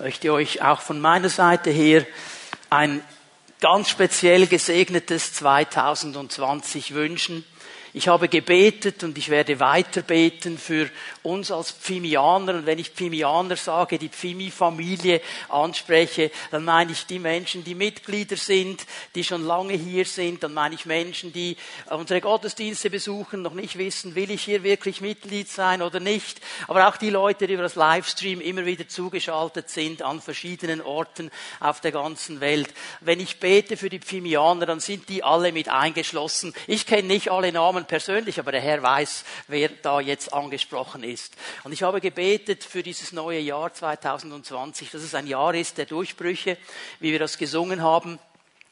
möchte euch auch von meiner Seite her ein ganz speziell gesegnetes 2020 wünschen. Ich habe gebetet und ich werde weiter beten für uns als Pfimianer. Und wenn ich Pfimianer sage, die Pfimi-Familie anspreche, dann meine ich die Menschen, die Mitglieder sind, die schon lange hier sind. Dann meine ich Menschen, die unsere Gottesdienste besuchen, noch nicht wissen, will ich hier wirklich Mitglied sein oder nicht. Aber auch die Leute, die über das Livestream immer wieder zugeschaltet sind an verschiedenen Orten auf der ganzen Welt. Wenn ich bete für die Pfimianer, dann sind die alle mit eingeschlossen. Ich kenne nicht alle Namen Namen persönlich, aber der Herr weiß, wer da jetzt angesprochen ist. Und ich habe gebetet für dieses neue Jahr 2020, dass es ein Jahr ist der Durchbrüche, wie wir das gesungen haben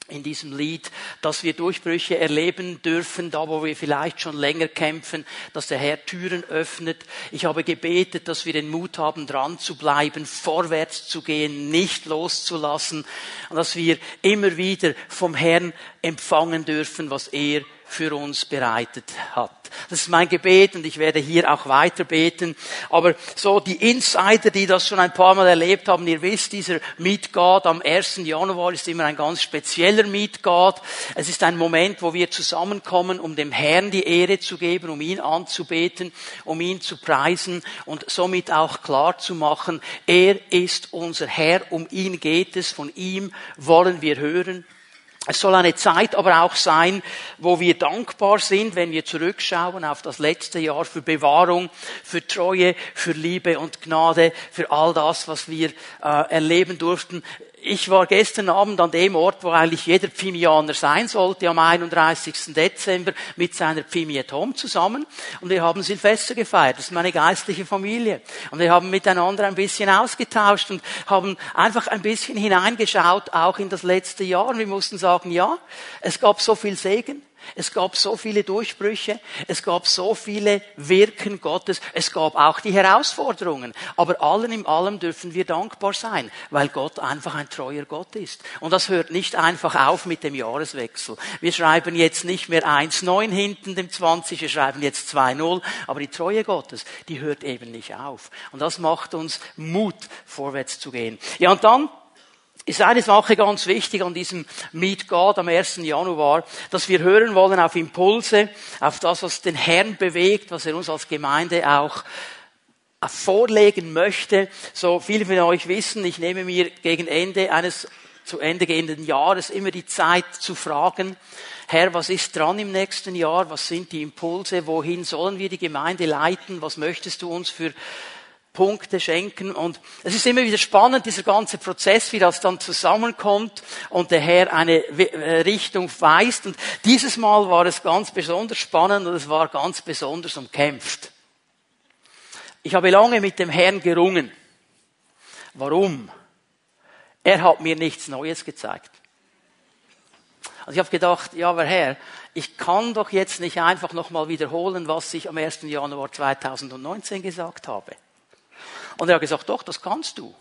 in diesem Lied, dass wir Durchbrüche erleben dürfen, da wo wir vielleicht schon länger kämpfen, dass der Herr Türen öffnet. Ich habe gebetet, dass wir den Mut haben, dran zu bleiben, vorwärts zu gehen, nicht loszulassen, und dass wir immer wieder vom Herrn empfangen dürfen, was er für uns bereitet hat. Das ist mein Gebet und ich werde hier auch weiter beten. Aber so die Insider, die das schon ein paar Mal erlebt haben, ihr wisst, dieser Meet God am 1. Januar ist immer ein ganz spezieller Meet God. Es ist ein Moment, wo wir zusammenkommen, um dem Herrn die Ehre zu geben, um ihn anzubeten, um ihn zu preisen und somit auch klar zu machen, er ist unser Herr, um ihn geht es, von ihm wollen wir hören. Es soll eine Zeit aber auch sein, wo wir dankbar sind, wenn wir zurückschauen auf das letzte Jahr für Bewahrung, für Treue, für Liebe und Gnade, für all das, was wir äh, erleben durften ich war gestern Abend an dem Ort, wo eigentlich jeder Pfimianer sein sollte, am 31. Dezember mit seiner Pfimie Tom zusammen. Und wir haben Silvester gefeiert. Das ist meine geistliche Familie. Und wir haben miteinander ein bisschen ausgetauscht und haben einfach ein bisschen hineingeschaut, auch in das letzte Jahr. Und wir mussten sagen, ja, es gab so viel Segen. Es gab so viele Durchbrüche, es gab so viele Wirken Gottes, es gab auch die Herausforderungen. Aber allen im allem dürfen wir dankbar sein, weil Gott einfach ein treuer Gott ist. Und das hört nicht einfach auf mit dem Jahreswechsel. Wir schreiben jetzt nicht mehr 1,9 hinten dem 20, wir schreiben jetzt 2,0, aber die Treue Gottes, die hört eben nicht auf. Und das macht uns Mut, vorwärts zu gehen. Ja, und dann ist eine Sache ganz wichtig an diesem Meet God am 1. Januar, dass wir hören wollen auf Impulse, auf das, was den Herrn bewegt, was er uns als Gemeinde auch vorlegen möchte. So viele von euch wissen, ich nehme mir gegen Ende eines zu Ende gehenden Jahres immer die Zeit zu fragen, Herr, was ist dran im nächsten Jahr? Was sind die Impulse? Wohin sollen wir die Gemeinde leiten? Was möchtest du uns für Punkte schenken. Und es ist immer wieder spannend, dieser ganze Prozess, wie das dann zusammenkommt und der Herr eine äh, Richtung weist. Und dieses Mal war es ganz besonders spannend und es war ganz besonders umkämpft. Ich habe lange mit dem Herrn gerungen. Warum? Er hat mir nichts Neues gezeigt. Also ich habe gedacht, ja, aber Herr, ich kann doch jetzt nicht einfach nochmal wiederholen, was ich am 1. Januar 2019 gesagt habe. Und er hat gesagt, doch, das kannst du.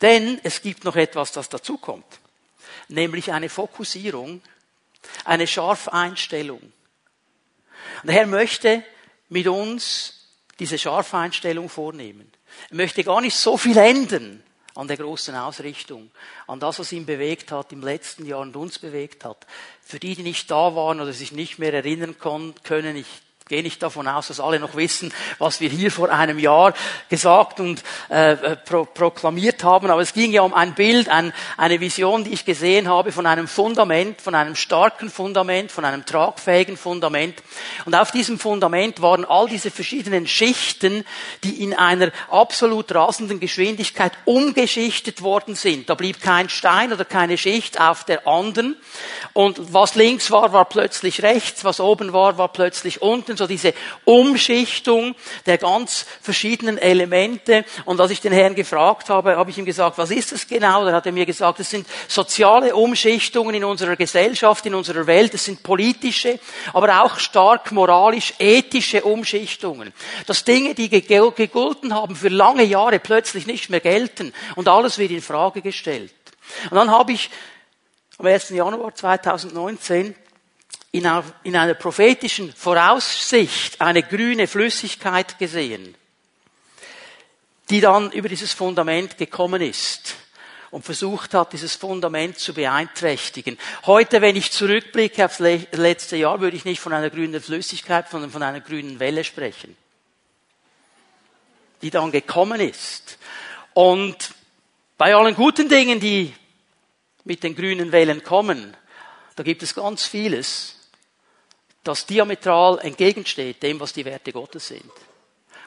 Denn es gibt noch etwas, das dazukommt. Nämlich eine Fokussierung, eine scharfe Einstellung. Und der Herr möchte mit uns diese scharfe Einstellung vornehmen. Er möchte gar nicht so viel ändern an der großen Ausrichtung, an das, was ihn bewegt hat im letzten Jahr und uns bewegt hat. Für die, die nicht da waren oder sich nicht mehr erinnern können, ich gehe nicht davon aus, dass alle noch wissen, was wir hier vor einem Jahr gesagt und äh, äh, pro, proklamiert haben. Aber es ging ja um ein Bild, ein, eine Vision, die ich gesehen habe von einem Fundament, von einem starken Fundament, von einem tragfähigen Fundament. Und auf diesem Fundament waren all diese verschiedenen Schichten, die in einer absolut rasenden Geschwindigkeit umgeschichtet worden sind. Da blieb kein Stein oder keine Schicht auf der anderen. Und was links war, war plötzlich rechts, was oben war, war plötzlich unten so diese Umschichtung der ganz verschiedenen Elemente. Und als ich den Herrn gefragt habe, habe ich ihm gesagt, was ist das genau? Da hat er mir gesagt, es sind soziale Umschichtungen in unserer Gesellschaft, in unserer Welt, es sind politische, aber auch stark moralisch-ethische Umschichtungen. Dass Dinge, die gegolten haben, für lange Jahre plötzlich nicht mehr gelten und alles wird in Frage gestellt. Und dann habe ich am 1. Januar 2019 in einer prophetischen Voraussicht eine grüne Flüssigkeit gesehen. die dann über dieses Fundament gekommen ist und versucht hat, dieses Fundament zu beeinträchtigen. Heute, wenn ich zurückblicke aufs letzte Jahr, würde ich nicht von einer grünen Flüssigkeit, sondern von einer grünen Welle sprechen, die dann gekommen ist. Und bei allen guten Dingen, die mit den grünen Wellen kommen, da gibt es ganz vieles, das diametral entgegensteht dem, was die Werte Gottes sind.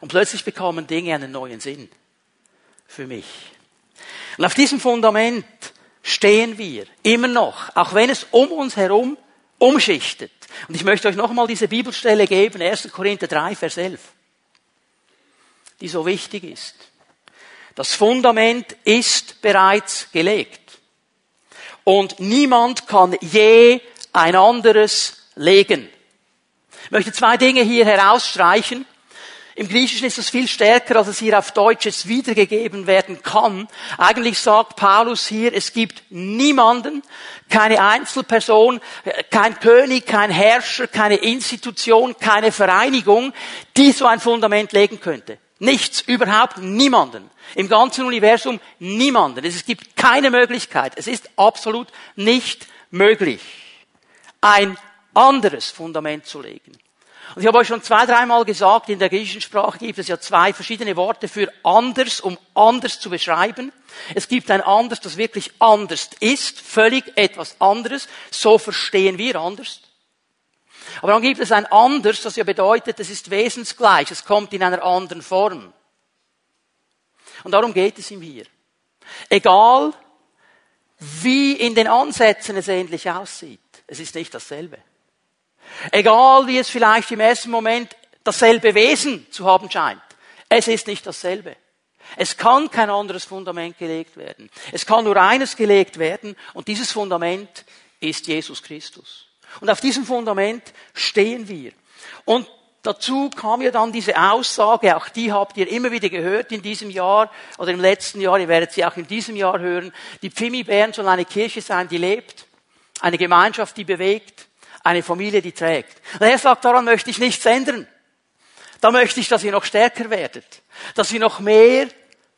Und plötzlich bekommen Dinge einen neuen Sinn für mich. Und auf diesem Fundament stehen wir immer noch, auch wenn es um uns herum umschichtet. Und ich möchte euch nochmal diese Bibelstelle geben, 1. Korinther 3, Vers 11, die so wichtig ist. Das Fundament ist bereits gelegt. Und niemand kann je ein anderes legen. Ich möchte zwei Dinge hier herausstreichen. Im Griechischen ist das viel stärker, als es hier auf Deutsch jetzt wiedergegeben werden kann. Eigentlich sagt Paulus hier, es gibt niemanden, keine Einzelperson, kein König, kein Herrscher, keine Institution, keine Vereinigung, die so ein Fundament legen könnte. Nichts, überhaupt niemanden. Im ganzen Universum niemanden. Es gibt keine Möglichkeit. Es ist absolut nicht möglich, ein anderes Fundament zu legen. Und ich habe euch schon zwei, dreimal gesagt, in der griechischen Sprache gibt es ja zwei verschiedene Worte für anders, um anders zu beschreiben. Es gibt ein anders, das wirklich anders ist, völlig etwas anderes. So verstehen wir anders. Aber dann gibt es ein anders, das ja bedeutet, es ist wesensgleich, es kommt in einer anderen Form. Und darum geht es ihm hier. Egal, wie in den Ansätzen es ähnlich aussieht, es ist nicht dasselbe. Egal wie es vielleicht im ersten Moment dasselbe Wesen zu haben scheint. Es ist nicht dasselbe. Es kann kein anderes Fundament gelegt werden. Es kann nur eines gelegt werden und dieses Fundament ist Jesus Christus. Und auf diesem Fundament stehen wir. Und dazu kam ja dann diese Aussage, auch die habt ihr immer wieder gehört in diesem Jahr oder im letzten Jahr, ihr werdet sie auch in diesem Jahr hören, die Pfimi Bern soll eine Kirche sein, die lebt, eine Gemeinschaft, die bewegt, eine Familie, die trägt. Und er sagt, daran möchte ich nichts ändern. Da möchte ich, dass ihr noch stärker werdet. Dass ihr noch mehr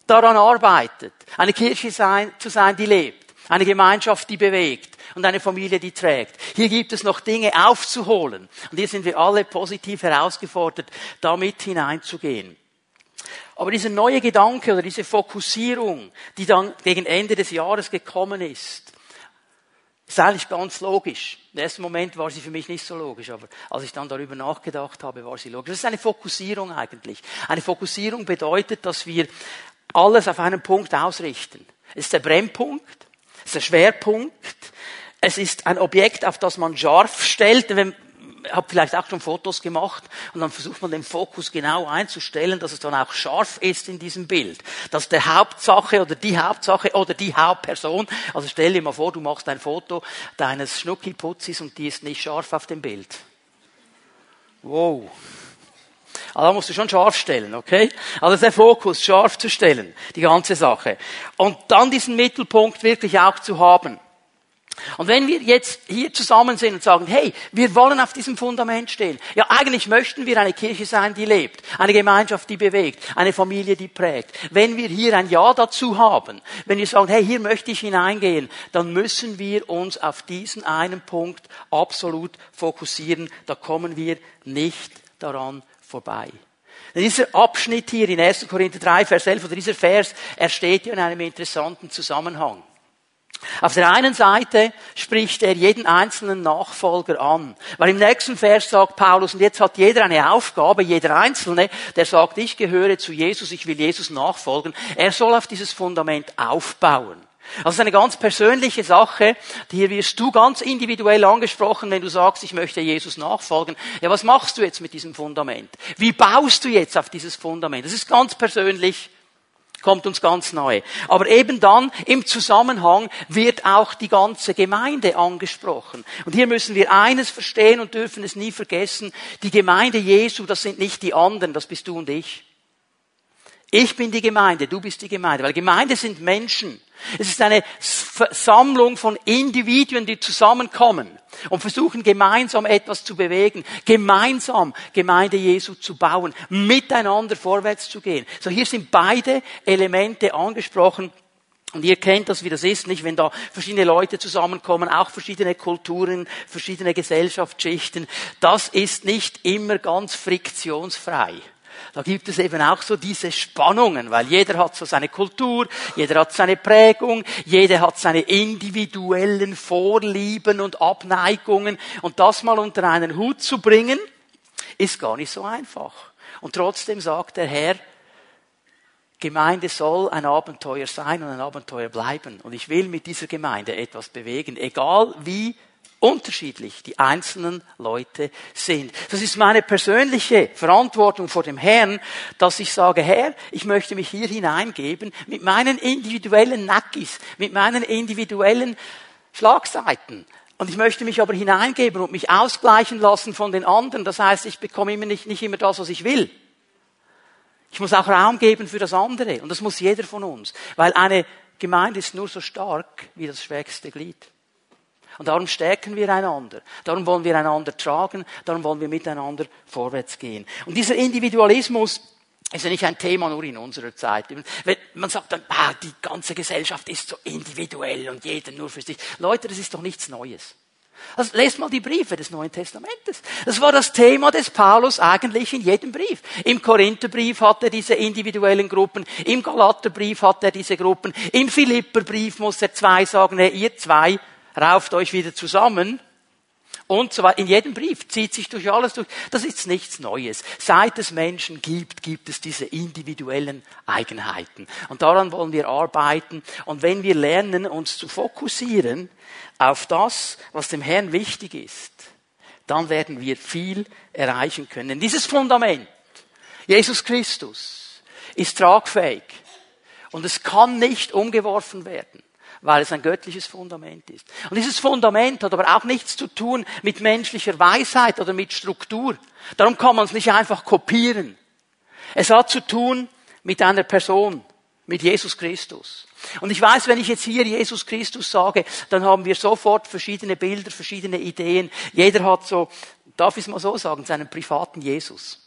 daran arbeitet. Eine Kirche sein, zu sein, die lebt. Eine Gemeinschaft, die bewegt. Und eine Familie, die trägt. Hier gibt es noch Dinge aufzuholen. Und hier sind wir alle positiv herausgefordert, damit hineinzugehen. Aber dieser neue Gedanke oder diese Fokussierung, die dann gegen Ende des Jahres gekommen ist, ist eigentlich ganz logisch. Im ersten Moment war sie für mich nicht so logisch, aber als ich dann darüber nachgedacht habe, war sie logisch. Das ist eine Fokussierung eigentlich. Eine Fokussierung bedeutet, dass wir alles auf einen Punkt ausrichten. Es ist der Brennpunkt, es ist der Schwerpunkt, es ist ein Objekt, auf das man scharf stellt. Wenn, habe vielleicht auch schon Fotos gemacht und dann versucht man den Fokus genau einzustellen, dass es dann auch scharf ist in diesem Bild. Dass der Hauptsache oder die Hauptsache oder die Hauptperson, also stell dir mal vor, du machst ein Foto deines Schnucki-Putzis und die ist nicht scharf auf dem Bild. Wow. Also da musst du schon scharf stellen, okay? Also der Fokus scharf zu stellen, die ganze Sache. Und dann diesen Mittelpunkt wirklich auch zu haben. Und wenn wir jetzt hier zusammen sind und sagen, hey, wir wollen auf diesem Fundament stehen. Ja, eigentlich möchten wir eine Kirche sein, die lebt, eine Gemeinschaft, die bewegt, eine Familie, die prägt. Wenn wir hier ein Ja dazu haben, wenn wir sagen, hey, hier möchte ich hineingehen, dann müssen wir uns auf diesen einen Punkt absolut fokussieren. Da kommen wir nicht daran vorbei. Dieser Abschnitt hier in 1. Korinther 3, Vers 11, oder dieser Vers, er steht ja in einem interessanten Zusammenhang. Auf der einen Seite spricht er jeden einzelnen Nachfolger an. Weil im nächsten Vers sagt Paulus, und jetzt hat jeder eine Aufgabe, jeder Einzelne, der sagt, ich gehöre zu Jesus, ich will Jesus nachfolgen. Er soll auf dieses Fundament aufbauen. Also es ist eine ganz persönliche Sache. Hier wirst du ganz individuell angesprochen, wenn du sagst, ich möchte Jesus nachfolgen. Ja, was machst du jetzt mit diesem Fundament? Wie baust du jetzt auf dieses Fundament? Das ist ganz persönlich kommt uns ganz nahe. Aber eben dann im Zusammenhang wird auch die ganze Gemeinde angesprochen. Und hier müssen wir eines verstehen und dürfen es nie vergessen. Die Gemeinde Jesu, das sind nicht die anderen, das bist du und ich. Ich bin die Gemeinde, du bist die Gemeinde, weil Gemeinde sind Menschen. Es ist eine Sammlung von Individuen, die zusammenkommen und versuchen gemeinsam etwas zu bewegen, gemeinsam Gemeinde Jesu zu bauen, miteinander vorwärts zu gehen. So hier sind beide Elemente angesprochen. Und ihr kennt das, wie das ist, nicht? Wenn da verschiedene Leute zusammenkommen, auch verschiedene Kulturen, verschiedene Gesellschaftsschichten. Das ist nicht immer ganz friktionsfrei. Da gibt es eben auch so diese Spannungen, weil jeder hat so seine Kultur, jeder hat seine Prägung, jeder hat seine individuellen Vorlieben und Abneigungen. Und das mal unter einen Hut zu bringen, ist gar nicht so einfach. Und trotzdem sagt der Herr, Gemeinde soll ein Abenteuer sein und ein Abenteuer bleiben. Und ich will mit dieser Gemeinde etwas bewegen, egal wie unterschiedlich die einzelnen Leute sind. Das ist meine persönliche Verantwortung vor dem Herrn, dass ich sage, Herr, ich möchte mich hier hineingeben mit meinen individuellen Nackis, mit meinen individuellen Schlagseiten. Und ich möchte mich aber hineingeben und mich ausgleichen lassen von den anderen. Das heißt, ich bekomme immer nicht, nicht immer das, was ich will. Ich muss auch Raum geben für das andere. Und das muss jeder von uns. Weil eine Gemeinde ist nur so stark wie das schwächste Glied. Und darum stärken wir einander. Darum wollen wir einander tragen. Darum wollen wir miteinander vorwärts gehen. Und dieser Individualismus ist ja nicht ein Thema nur in unserer Zeit. Man sagt dann, ah, die ganze Gesellschaft ist so individuell und jeder nur für sich. Leute, das ist doch nichts Neues. Also lest mal die Briefe des Neuen Testamentes. Das war das Thema des Paulus eigentlich in jedem Brief. Im Korintherbrief hat er diese individuellen Gruppen, im Galaterbrief hat er diese Gruppen, im Philipperbrief muss er zwei sagen, ihr zwei, rauft euch wieder zusammen und weiter. In jedem Brief zieht sich durch alles durch. Das ist nichts Neues. Seit es Menschen gibt, gibt es diese individuellen Eigenheiten. Und daran wollen wir arbeiten. Und wenn wir lernen, uns zu fokussieren auf das, was dem Herrn wichtig ist, dann werden wir viel erreichen können. Dieses Fundament, Jesus Christus, ist tragfähig. Und es kann nicht umgeworfen werden weil es ein göttliches Fundament ist. Und dieses Fundament hat aber auch nichts zu tun mit menschlicher Weisheit oder mit Struktur. Darum kann man es nicht einfach kopieren. Es hat zu tun mit einer Person, mit Jesus Christus. Und ich weiß, wenn ich jetzt hier Jesus Christus sage, dann haben wir sofort verschiedene Bilder, verschiedene Ideen. Jeder hat so, darf ich es mal so sagen, seinen privaten Jesus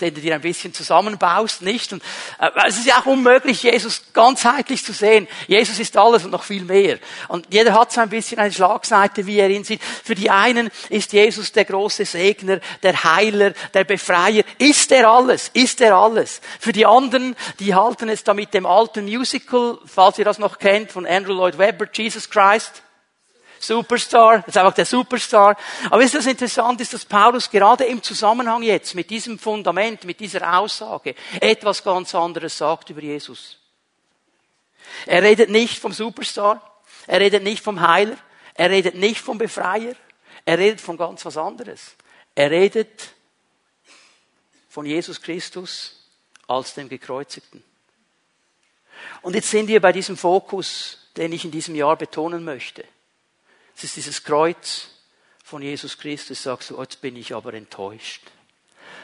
den du dir ein bisschen zusammenbaust, nicht? Und äh, es ist ja auch unmöglich, Jesus ganzheitlich zu sehen. Jesus ist alles und noch viel mehr. Und jeder hat so ein bisschen eine Schlagseite, wie er ihn sieht. Für die einen ist Jesus der große Segner, der Heiler, der Befreier. Ist er alles? Ist er alles? Für die anderen, die halten es da mit dem alten Musical, falls ihr das noch kennt, von Andrew Lloyd Webber, Jesus Christ. Superstar, das ist einfach der Superstar. Aber ist das interessant, ist, dass Paulus gerade im Zusammenhang jetzt mit diesem Fundament, mit dieser Aussage etwas ganz anderes sagt über Jesus. Er redet nicht vom Superstar, er redet nicht vom Heiler, er redet nicht vom Befreier, er redet von ganz was anderes. Er redet von Jesus Christus als dem Gekreuzigten. Und jetzt sind wir bei diesem Fokus, den ich in diesem Jahr betonen möchte. Es ist dieses Kreuz von Jesus Christus, sagst du, oh, jetzt bin ich aber enttäuscht.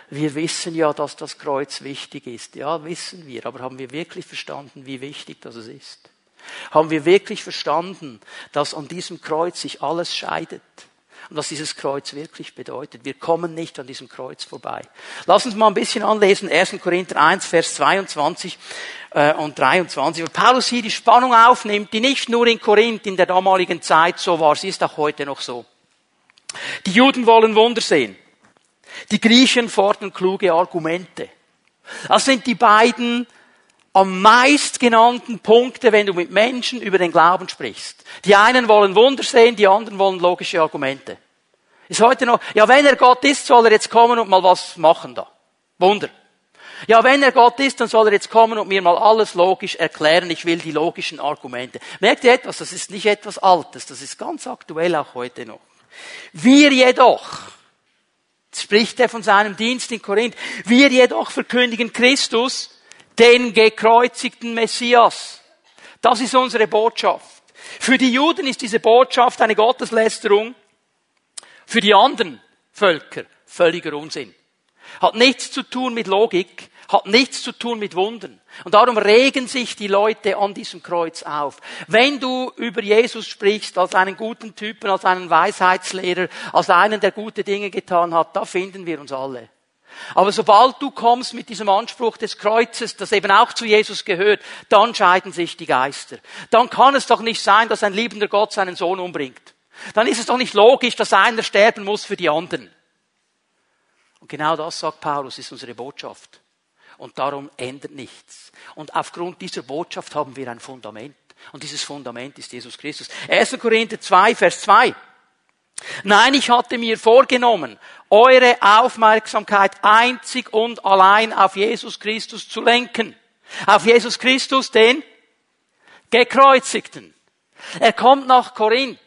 Wir wissen ja, dass das Kreuz wichtig ist. Ja, wissen wir, aber haben wir wirklich verstanden, wie wichtig das ist? Haben wir wirklich verstanden, dass an diesem Kreuz sich alles scheidet? Und was dieses Kreuz wirklich bedeutet. Wir kommen nicht an diesem Kreuz vorbei. Lass uns mal ein bisschen anlesen. 1. Korinther 1, Vers 22 äh, und 23. Weil Paulus hier die Spannung aufnimmt, die nicht nur in Korinth in der damaligen Zeit so war, sie ist auch heute noch so. Die Juden wollen Wunder sehen. Die Griechen fordern kluge Argumente. Das sind die beiden am meist genannten Punkte, wenn du mit Menschen über den Glauben sprichst. Die einen wollen Wunder sehen, die anderen wollen logische Argumente. Ist heute noch, ja, wenn er Gott ist, soll er jetzt kommen und mal was machen da. Wunder. Ja, wenn er Gott ist, dann soll er jetzt kommen und mir mal alles logisch erklären. Ich will die logischen Argumente. Merkt ihr etwas? Das ist nicht etwas Altes. Das ist ganz aktuell auch heute noch. Wir jedoch, spricht er von seinem Dienst in Korinth, wir jedoch verkündigen Christus, den gekreuzigten Messias. Das ist unsere Botschaft. Für die Juden ist diese Botschaft eine Gotteslästerung. Für die anderen Völker völliger Unsinn. Hat nichts zu tun mit Logik, hat nichts zu tun mit Wundern. Und darum regen sich die Leute an diesem Kreuz auf. Wenn du über Jesus sprichst als einen guten Typen, als einen Weisheitslehrer, als einen, der gute Dinge getan hat, da finden wir uns alle. Aber sobald du kommst mit diesem Anspruch des Kreuzes, das eben auch zu Jesus gehört, dann scheiden sich die Geister. Dann kann es doch nicht sein, dass ein liebender Gott seinen Sohn umbringt. Dann ist es doch nicht logisch, dass einer sterben muss für die anderen. Und genau das, sagt Paulus, ist unsere Botschaft. Und darum ändert nichts. Und aufgrund dieser Botschaft haben wir ein Fundament. Und dieses Fundament ist Jesus Christus. 1. Korinther 2, Vers 2. Nein, ich hatte mir vorgenommen, eure Aufmerksamkeit einzig und allein auf Jesus Christus zu lenken. Auf Jesus Christus, den Gekreuzigten. Er kommt nach Korinth.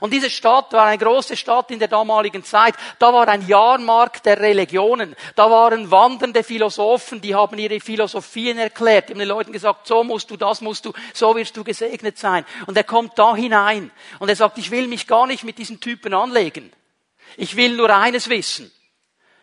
Und diese Stadt war eine große Stadt in der damaligen Zeit. Da war ein Jahrmarkt der Religionen. Da waren wandernde Philosophen, die haben ihre Philosophien erklärt. Die haben den Leuten gesagt, so musst du, das musst du, so wirst du gesegnet sein. Und er kommt da hinein. Und er sagt, ich will mich gar nicht mit diesen Typen anlegen. Ich will nur eines wissen.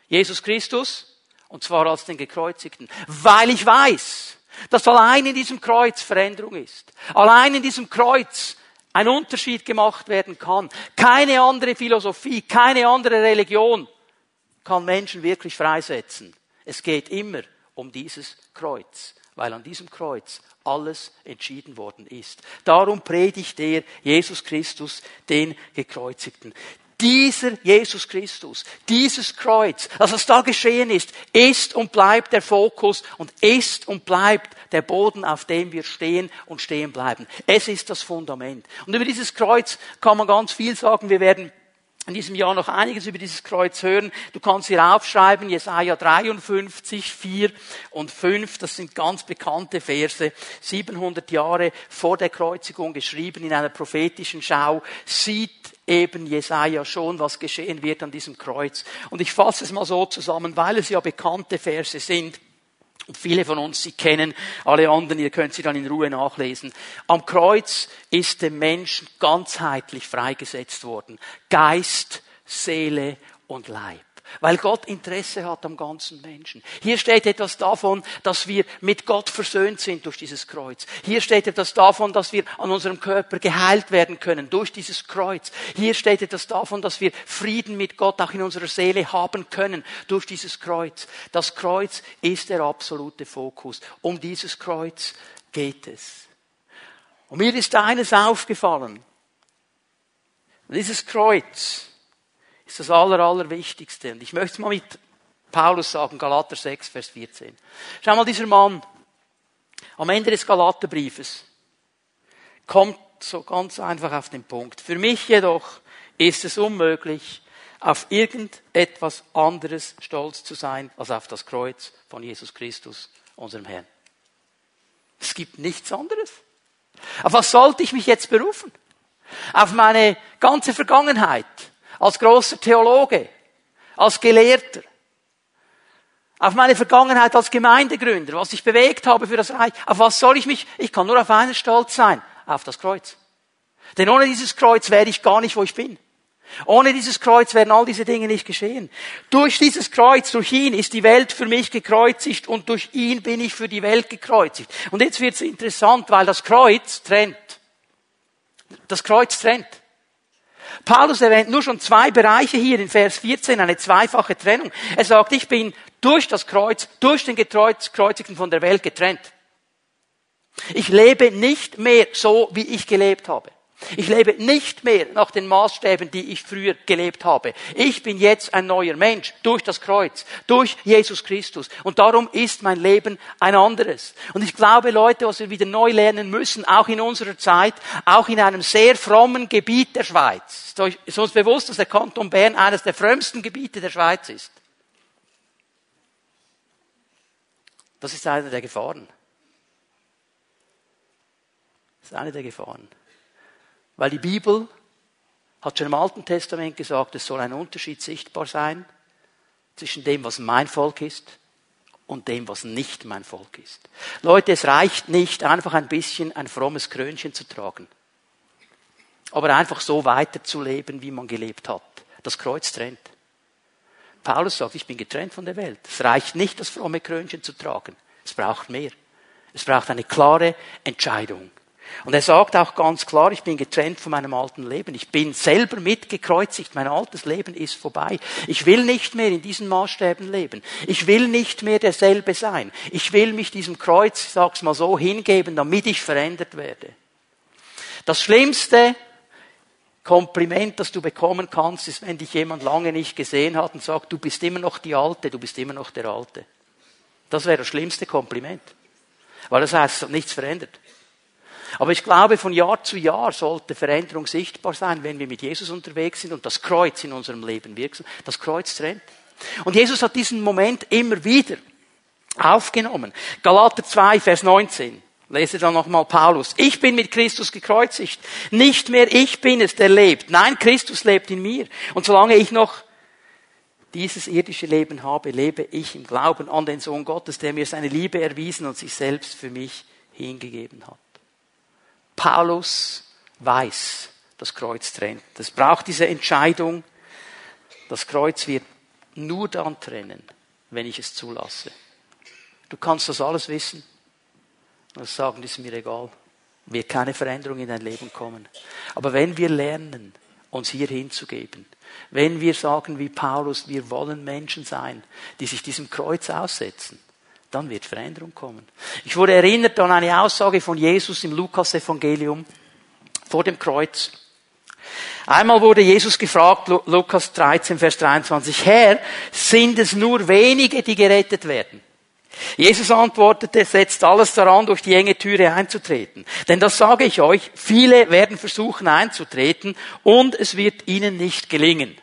Jesus Christus, und zwar als den Gekreuzigten. Weil ich weiß, dass allein in diesem Kreuz Veränderung ist. Allein in diesem Kreuz ein Unterschied gemacht werden kann. Keine andere Philosophie, keine andere Religion kann Menschen wirklich freisetzen. Es geht immer um dieses Kreuz, weil an diesem Kreuz alles entschieden worden ist. Darum predigt er Jesus Christus, den Gekreuzigten. Dieser Jesus Christus, dieses Kreuz, das was da geschehen ist, ist und bleibt der Fokus und ist und bleibt der Boden, auf dem wir stehen und stehen bleiben. Es ist das Fundament. Und über dieses Kreuz kann man ganz viel sagen. Wir werden in diesem Jahr noch einiges über dieses Kreuz hören. Du kannst hier aufschreiben, Jesaja 53, 4 und 5. Das sind ganz bekannte Verse. 700 Jahre vor der Kreuzigung geschrieben in einer prophetischen Schau. Sieht eben Jesaja schon, was geschehen wird an diesem Kreuz. Und ich fasse es mal so zusammen, weil es ja bekannte Verse sind. Und viele von uns sie kennen, alle anderen, ihr könnt sie dann in Ruhe nachlesen. Am Kreuz ist dem Menschen ganzheitlich freigesetzt worden. Geist, Seele und Leib weil Gott Interesse hat am ganzen Menschen. Hier steht etwas davon, dass wir mit Gott versöhnt sind durch dieses Kreuz. Hier steht etwas davon, dass wir an unserem Körper geheilt werden können durch dieses Kreuz. Hier steht etwas davon, dass wir Frieden mit Gott auch in unserer Seele haben können durch dieses Kreuz. Das Kreuz ist der absolute Fokus. Um dieses Kreuz geht es. Und mir ist eines aufgefallen. Dieses Kreuz, ist das Aller, Allerwichtigste. Und ich möchte es mal mit Paulus sagen, Galater 6, Vers 14. Schau mal, dieser Mann, am Ende des Galaterbriefes, kommt so ganz einfach auf den Punkt. Für mich jedoch ist es unmöglich, auf irgendetwas anderes stolz zu sein, als auf das Kreuz von Jesus Christus, unserem Herrn. Es gibt nichts anderes. Auf was sollte ich mich jetzt berufen? Auf meine ganze Vergangenheit? Als großer Theologe, als Gelehrter, auf meine Vergangenheit als Gemeindegründer, was ich bewegt habe für das Reich. Auf was soll ich mich? Ich kann nur auf eines stolz sein, auf das Kreuz. Denn ohne dieses Kreuz wäre ich gar nicht, wo ich bin. Ohne dieses Kreuz wären all diese Dinge nicht geschehen. Durch dieses Kreuz, durch ihn ist die Welt für mich gekreuzigt und durch ihn bin ich für die Welt gekreuzigt. Und jetzt wird es interessant, weil das Kreuz trennt. Das Kreuz trennt. Paulus erwähnt nur schon zwei Bereiche hier in Vers 14, eine zweifache Trennung. Er sagt, ich bin durch das Kreuz, durch den Gekreuzigten von der Welt getrennt. Ich lebe nicht mehr so, wie ich gelebt habe. Ich lebe nicht mehr nach den Maßstäben, die ich früher gelebt habe. Ich bin jetzt ein neuer Mensch durch das Kreuz, durch Jesus Christus. Und darum ist mein Leben ein anderes. Und ich glaube, Leute, was wir wieder neu lernen müssen, auch in unserer Zeit, auch in einem sehr frommen Gebiet der Schweiz. Ist uns bewusst, dass der Kanton Bern eines der frömmsten Gebiete der Schweiz ist. Das ist eine der Gefahren. Das ist eine der Gefahren. Weil die Bibel hat schon im Alten Testament gesagt, es soll ein Unterschied sichtbar sein zwischen dem, was mein Volk ist und dem, was nicht mein Volk ist. Leute, es reicht nicht, einfach ein bisschen ein frommes Krönchen zu tragen. Aber einfach so weiterzuleben, wie man gelebt hat. Das Kreuz trennt. Paulus sagt, ich bin getrennt von der Welt. Es reicht nicht, das fromme Krönchen zu tragen. Es braucht mehr. Es braucht eine klare Entscheidung. Und er sagt auch ganz klar, ich bin getrennt von meinem alten Leben. Ich bin selber mitgekreuzigt. Mein altes Leben ist vorbei. Ich will nicht mehr in diesen Maßstäben leben. Ich will nicht mehr derselbe sein. Ich will mich diesem Kreuz, ich sag's mal so, hingeben, damit ich verändert werde. Das Schlimmste Kompliment, das du bekommen kannst, ist, wenn dich jemand lange nicht gesehen hat und sagt, du bist immer noch die Alte, du bist immer noch der Alte. Das wäre das schlimmste Kompliment. Weil das heißt, es hat nichts verändert. Aber ich glaube, von Jahr zu Jahr sollte Veränderung sichtbar sein, wenn wir mit Jesus unterwegs sind und das Kreuz in unserem Leben wirkt. Das Kreuz trennt. Und Jesus hat diesen Moment immer wieder aufgenommen. Galater 2, Vers 19. Lese dann nochmal Paulus. Ich bin mit Christus gekreuzigt. Nicht mehr ich bin es, der lebt. Nein, Christus lebt in mir. Und solange ich noch dieses irdische Leben habe, lebe ich im Glauben an den Sohn Gottes, der mir seine Liebe erwiesen und sich selbst für mich hingegeben hat. Paulus weiß, das Kreuz trennt. Es braucht diese Entscheidung. Das Kreuz wird nur dann trennen, wenn ich es zulasse. Du kannst das alles wissen. Und sagen, das ist mir egal. Wird keine Veränderung in dein Leben kommen. Aber wenn wir lernen, uns hier hinzugeben, wenn wir sagen wie Paulus, wir wollen Menschen sein, die sich diesem Kreuz aussetzen, dann wird Veränderung kommen. Ich wurde erinnert an eine Aussage von Jesus im Lukas-Evangelium vor dem Kreuz. Einmal wurde Jesus gefragt, Lukas 13, Vers 23, Herr, sind es nur wenige, die gerettet werden? Jesus antwortete, setzt alles daran, durch die enge Türe einzutreten. Denn das sage ich euch, viele werden versuchen einzutreten und es wird ihnen nicht gelingen.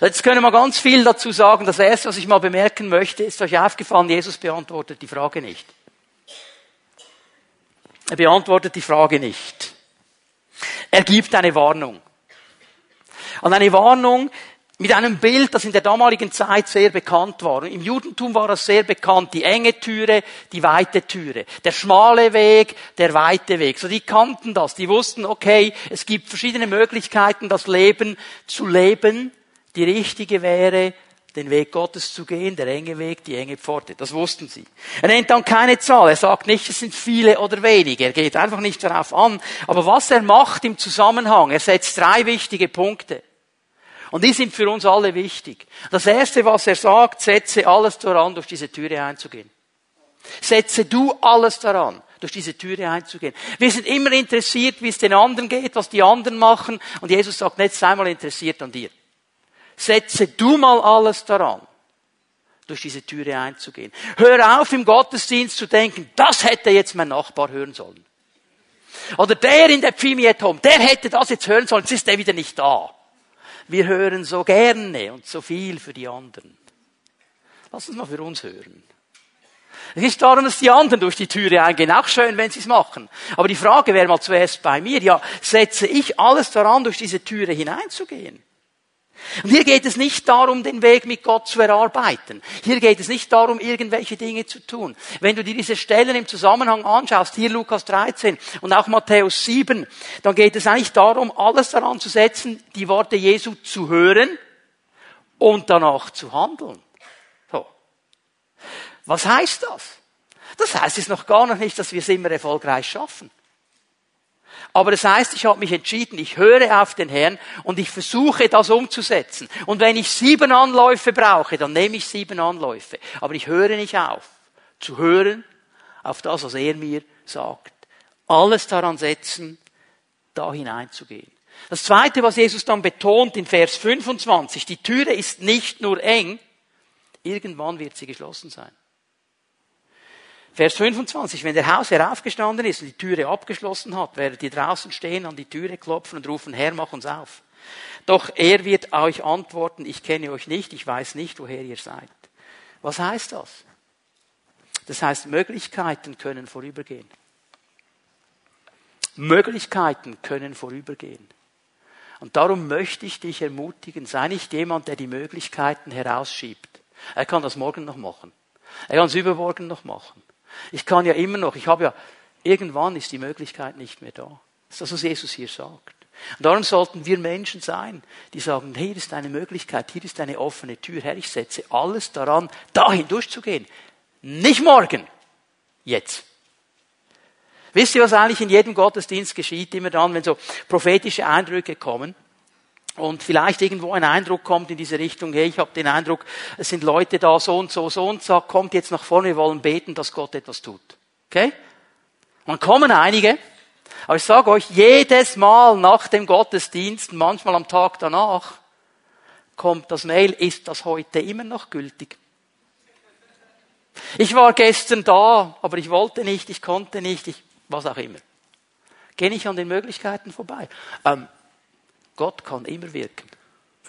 Jetzt können wir ganz viel dazu sagen. Das erste, was ich mal bemerken möchte, ist euch aufgefallen, Jesus beantwortet die Frage nicht. Er beantwortet die Frage nicht. Er gibt eine Warnung. Und eine Warnung mit einem Bild, das in der damaligen Zeit sehr bekannt war. Im Judentum war das sehr bekannt, die enge Türe, die weite Türe, der schmale Weg, der weite Weg. So die kannten das, die wussten, okay, es gibt verschiedene Möglichkeiten, das Leben zu leben die richtige wäre, den Weg Gottes zu gehen, der enge Weg, die enge Pforte. Das wussten sie. Er nennt dann keine Zahl. Er sagt nicht, es sind viele oder wenige. Er geht einfach nicht darauf an. Aber was er macht im Zusammenhang, er setzt drei wichtige Punkte. Und die sind für uns alle wichtig. Das erste, was er sagt, setze alles daran, durch diese Türe einzugehen. Setze du alles daran, durch diese Türe einzugehen. Wir sind immer interessiert, wie es den anderen geht, was die anderen machen. Und Jesus sagt, nicht sei mal interessiert an dir setze du mal alles daran, durch diese Türe einzugehen. Hör auf, im Gottesdienst zu denken, das hätte jetzt mein Nachbar hören sollen. Oder der in der Pfimietom, der hätte das jetzt hören sollen, jetzt ist der wieder nicht da. Wir hören so gerne und so viel für die anderen. Lass uns mal für uns hören. Es ist darum, dass die anderen durch die Türe eingehen. Auch schön, wenn sie es machen. Aber die Frage wäre mal zuerst bei mir, ja, setze ich alles daran, durch diese Türe hineinzugehen? Und hier geht es nicht darum, den Weg mit Gott zu erarbeiten. Hier geht es nicht darum, irgendwelche Dinge zu tun. Wenn du dir diese Stellen im Zusammenhang anschaust, hier Lukas 13 und auch Matthäus 7, dann geht es eigentlich darum, alles daran zu setzen, die Worte Jesu zu hören und danach zu handeln. So. Was heißt das? Das heißt jetzt noch gar noch nicht, dass wir es immer erfolgreich schaffen. Aber das heißt, ich habe mich entschieden, ich höre auf den Herrn und ich versuche das umzusetzen. Und wenn ich sieben Anläufe brauche, dann nehme ich sieben Anläufe. Aber ich höre nicht auf, zu hören auf das, was er mir sagt. Alles daran setzen, da hineinzugehen. Das zweite, was Jesus dann betont in Vers 25, die Türe ist nicht nur eng, irgendwann wird sie geschlossen sein. Vers 25, wenn der Hausherr aufgestanden ist und die Türe abgeschlossen hat, werdet ihr draußen stehen, an die Türe klopfen und rufen, Herr, mach uns auf. Doch er wird euch antworten, ich kenne euch nicht, ich weiß nicht, woher ihr seid. Was heißt das? Das heißt, Möglichkeiten können vorübergehen. Möglichkeiten können vorübergehen. Und darum möchte ich dich ermutigen, sei nicht jemand, der die Möglichkeiten herausschiebt. Er kann das morgen noch machen. Er kann es übermorgen noch machen. Ich kann ja immer noch, ich habe ja, irgendwann ist die Möglichkeit nicht mehr da. Das ist das, was Jesus hier sagt. Und darum sollten wir Menschen sein, die sagen, hier ist eine Möglichkeit, hier ist eine offene Tür, Herr, ich setze alles daran, dahin durchzugehen. Nicht morgen, jetzt. Wisst ihr, was eigentlich in jedem Gottesdienst geschieht, immer dann, wenn so prophetische Eindrücke kommen? Und vielleicht irgendwo ein Eindruck kommt in diese Richtung, hey, ich habe den Eindruck, es sind Leute da so und so, so und so, kommt jetzt nach vorne, wir wollen beten, dass Gott etwas tut. Okay? Und kommen einige, aber ich sage euch, jedes Mal nach dem Gottesdienst, manchmal am Tag danach, kommt das Mail, ist das heute immer noch gültig? Ich war gestern da, aber ich wollte nicht, ich konnte nicht, ich, was auch immer. Gehe ich an den Möglichkeiten vorbei. Ähm, Gott kann immer wirken.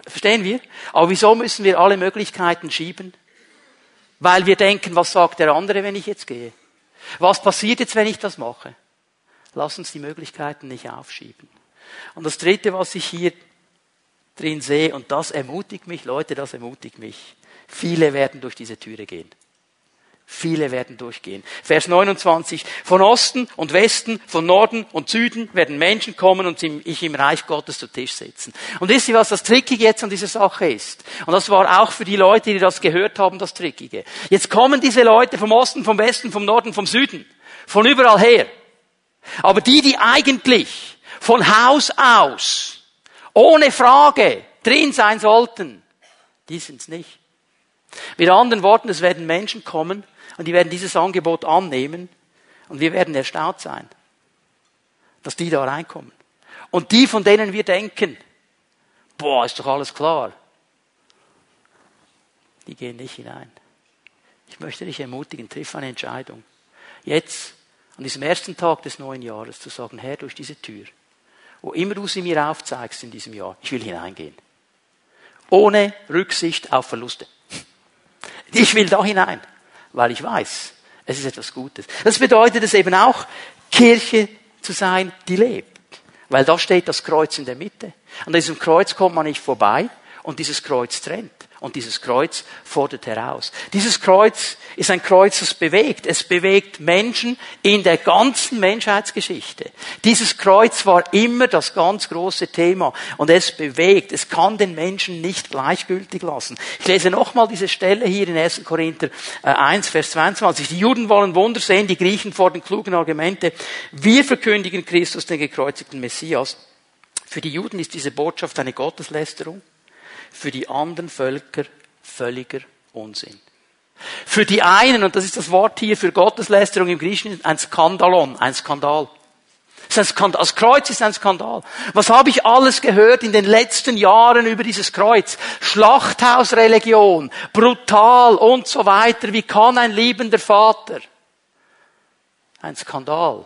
Verstehen wir? Aber wieso müssen wir alle Möglichkeiten schieben? Weil wir denken, was sagt der andere, wenn ich jetzt gehe? Was passiert jetzt, wenn ich das mache? Lass uns die Möglichkeiten nicht aufschieben. Und das Dritte, was ich hier drin sehe, und das ermutigt mich, Leute, das ermutigt mich. Viele werden durch diese Türe gehen. Viele werden durchgehen. Vers 29. Von Osten und Westen, von Norden und Süden werden Menschen kommen und ich im Reich Gottes zu Tisch sitzen. Und wisst ihr, was das Trickige jetzt an dieser Sache ist? Und das war auch für die Leute, die das gehört haben, das Trickige. Jetzt kommen diese Leute vom Osten, vom Westen, vom Norden, vom Süden. Von überall her. Aber die, die eigentlich von Haus aus, ohne Frage, drin sein sollten, die sind's nicht. Mit anderen Worten, es werden Menschen kommen, und die werden dieses Angebot annehmen und wir werden erstaunt sein, dass die da reinkommen. Und die, von denen wir denken, boah, ist doch alles klar, die gehen nicht hinein. Ich möchte dich ermutigen, triff eine Entscheidung. Jetzt, an diesem ersten Tag des neuen Jahres, zu sagen, Herr, durch diese Tür, wo immer du sie mir aufzeigst in diesem Jahr, ich will hineingehen. Ohne Rücksicht auf Verluste. Ich will da hinein weil ich weiß, es ist etwas Gutes. Das bedeutet es eben auch, Kirche zu sein, die lebt. Weil da steht das Kreuz in der Mitte. An diesem Kreuz kommt man nicht vorbei und dieses Kreuz trennt. Und dieses Kreuz fordert heraus. Dieses Kreuz ist ein Kreuz, das bewegt. Es bewegt Menschen in der ganzen Menschheitsgeschichte. Dieses Kreuz war immer das ganz große Thema. Und es bewegt. Es kann den Menschen nicht gleichgültig lassen. Ich lese nochmal diese Stelle hier in 1. Korinther 1, äh, Vers 22. Die Juden wollen Wunder sehen, die Griechen vor den klugen Argumente. Wir verkündigen Christus, den gekreuzigten Messias. Für die Juden ist diese Botschaft eine Gotteslästerung für die anderen Völker völliger Unsinn. Für die einen, und das ist das Wort hier für Gotteslästerung im Griechischen, ein Skandalon, ein Skandal. Das Skandal. Kreuz ist ein Skandal. Was habe ich alles gehört in den letzten Jahren über dieses Kreuz? Schlachthausreligion, brutal und so weiter. Wie kann ein liebender Vater? Ein Skandal.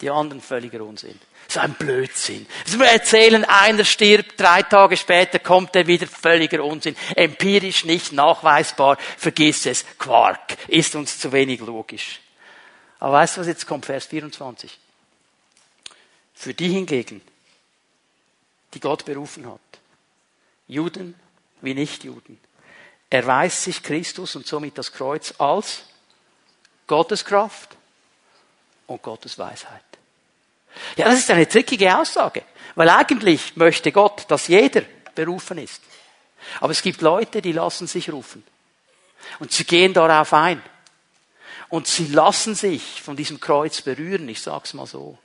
Die anderen völliger Unsinn. So ein Blödsinn. Also wir erzählen, einer stirbt, drei Tage später kommt er wieder, völliger Unsinn. Empirisch nicht nachweisbar, vergiss es, Quark, ist uns zu wenig logisch. Aber weißt du, was jetzt kommt? Vers 24. Für die hingegen, die Gott berufen hat, Juden wie Nichtjuden, erweist sich Christus und somit das Kreuz als Gottes Kraft und Gottes Weisheit. Ja, das ist eine trickige Aussage, weil eigentlich möchte Gott, dass jeder berufen ist. Aber es gibt Leute, die lassen sich rufen. Und sie gehen darauf ein. Und sie lassen sich von diesem Kreuz berühren, ich sag's mal so.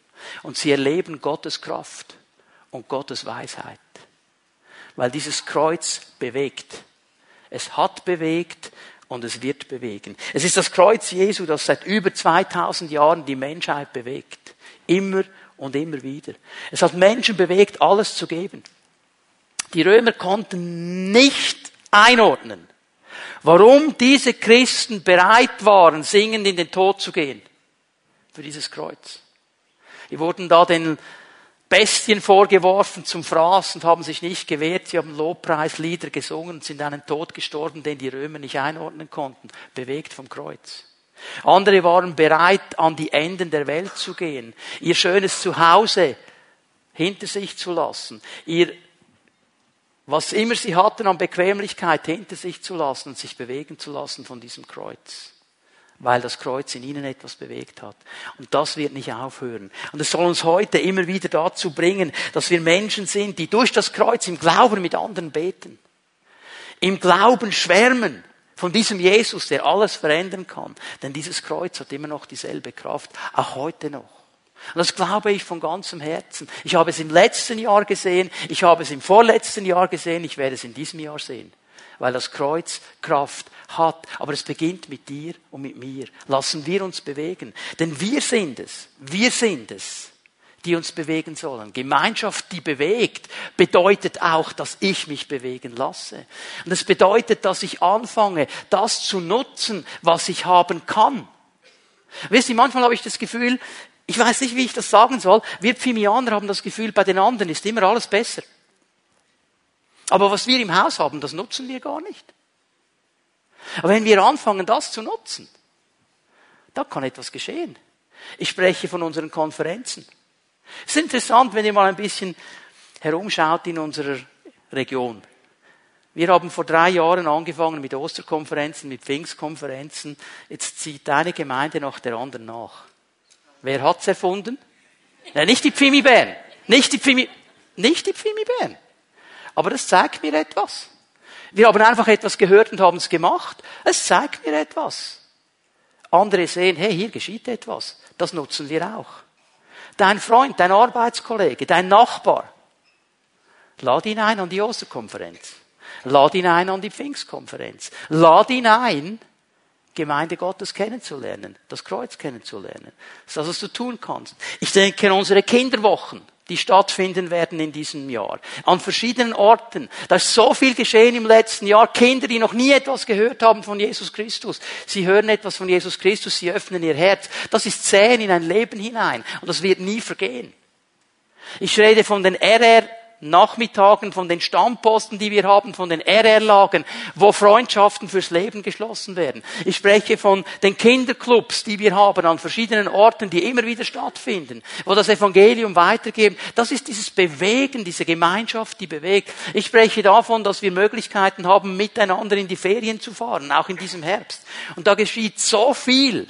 Und sie erleben Gottes Kraft und Gottes Weisheit. Weil dieses Kreuz bewegt. Es hat bewegt und es wird bewegen. Es ist das Kreuz Jesu, das seit über 2000 Jahren die Menschheit bewegt. Immer und immer wieder. Es hat Menschen bewegt, alles zu geben. Die Römer konnten nicht einordnen, warum diese Christen bereit waren, singend in den Tod zu gehen. Für dieses Kreuz. Die wurden da den Bestien vorgeworfen zum Fraß und haben sich nicht gewehrt. Sie haben Lobpreislieder gesungen und sind einen Tod gestorben, den die Römer nicht einordnen konnten, bewegt vom Kreuz. Andere waren bereit, an die Enden der Welt zu gehen, ihr schönes Zuhause hinter sich zu lassen, ihr, was immer sie hatten an Bequemlichkeit hinter sich zu lassen und sich bewegen zu lassen von diesem Kreuz. weil das Kreuz in ihnen etwas bewegt hat. Und das wird nicht aufhören. Und es soll uns heute immer wieder dazu bringen, dass wir Menschen sind, die durch das Kreuz im Glauben mit anderen beten. Im Glauben schwärmen von diesem Jesus, der alles verändern kann. Denn dieses Kreuz hat immer noch dieselbe Kraft, auch heute noch. Und das glaube ich von ganzem Herzen. Ich habe es im letzten Jahr gesehen, ich habe es im vorletzten Jahr gesehen, ich werde es in diesem Jahr sehen. Weil das Kreuz Kraft hat. Aber es beginnt mit dir und mit mir. Lassen wir uns bewegen. Denn wir sind es. Wir sind es die uns bewegen sollen. Gemeinschaft, die bewegt, bedeutet auch, dass ich mich bewegen lasse. Und es bedeutet, dass ich anfange, das zu nutzen, was ich haben kann. Wisst ihr, manchmal habe ich das Gefühl, ich weiß nicht, wie ich das sagen soll, wir Pfimianer haben das Gefühl, bei den anderen ist immer alles besser. Aber was wir im Haus haben, das nutzen wir gar nicht. Aber wenn wir anfangen, das zu nutzen, da kann etwas geschehen. Ich spreche von unseren Konferenzen. Es ist interessant, wenn ihr mal ein bisschen herumschaut in unserer Region. Wir haben vor drei Jahren angefangen mit Osterkonferenzen, mit Pfingstkonferenzen. Jetzt zieht eine Gemeinde nach der anderen nach. Wer hat's erfunden? Ja, nicht die Pfimi Bern. Nicht die Pfimi, nicht die Pfimi Bern. Aber das zeigt mir etwas. Wir haben einfach etwas gehört und haben es gemacht. Es zeigt mir etwas. Andere sehen, hey, hier geschieht etwas. Das nutzen wir auch. Dein Freund, dein Arbeitskollege, dein Nachbar. Lad ihn ein an die Osterkonferenz. Lad ihn ein an die Pfingstkonferenz. Lad ihn ein, Gemeinde Gottes kennenzulernen, das Kreuz kennenzulernen. Das ist das, was du tun kannst. Ich denke an unsere Kinderwochen die stattfinden werden in diesem Jahr. An verschiedenen Orten. Da ist so viel geschehen im letzten Jahr. Kinder, die noch nie etwas gehört haben von Jesus Christus. Sie hören etwas von Jesus Christus, sie öffnen ihr Herz. Das ist Zählen in ein Leben hinein. Und das wird nie vergehen. Ich rede von den RR Nachmittagen, von den Stammposten, die wir haben, von den RR-Lagen, wo Freundschaften fürs Leben geschlossen werden. Ich spreche von den Kinderclubs, die wir haben an verschiedenen Orten, die immer wieder stattfinden, wo das Evangelium weitergeben. Das ist dieses Bewegen, diese Gemeinschaft, die bewegt. Ich spreche davon, dass wir Möglichkeiten haben, miteinander in die Ferien zu fahren, auch in diesem Herbst. Und da geschieht so viel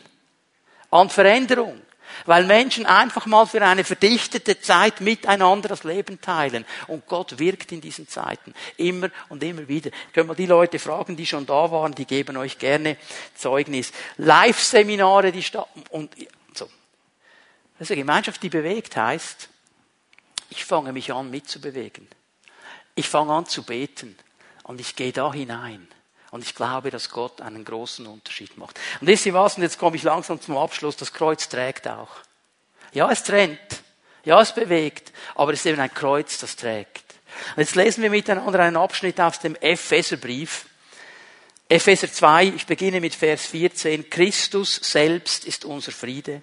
an Veränderung. Weil Menschen einfach mal für eine verdichtete Zeit miteinander das Leben teilen. Und Gott wirkt in diesen Zeiten. Immer und immer wieder. Können wir die Leute fragen, die schon da waren, die geben euch gerne Zeugnis. Live-Seminare, die statt, und so. Das ist eine Gemeinschaft, die bewegt heißt, ich fange mich an mitzubewegen. Ich fange an zu beten. Und ich gehe da hinein. Und ich glaube, dass Gott einen großen Unterschied macht. Und wisst ihr was? Und jetzt komme ich langsam zum Abschluss. Das Kreuz trägt auch. Ja, es trennt. Ja, es bewegt. Aber es ist eben ein Kreuz, das trägt. Und jetzt lesen wir miteinander einen Abschnitt aus dem Epheserbrief. Epheser 2, ich beginne mit Vers 14. Christus selbst ist unser Friede.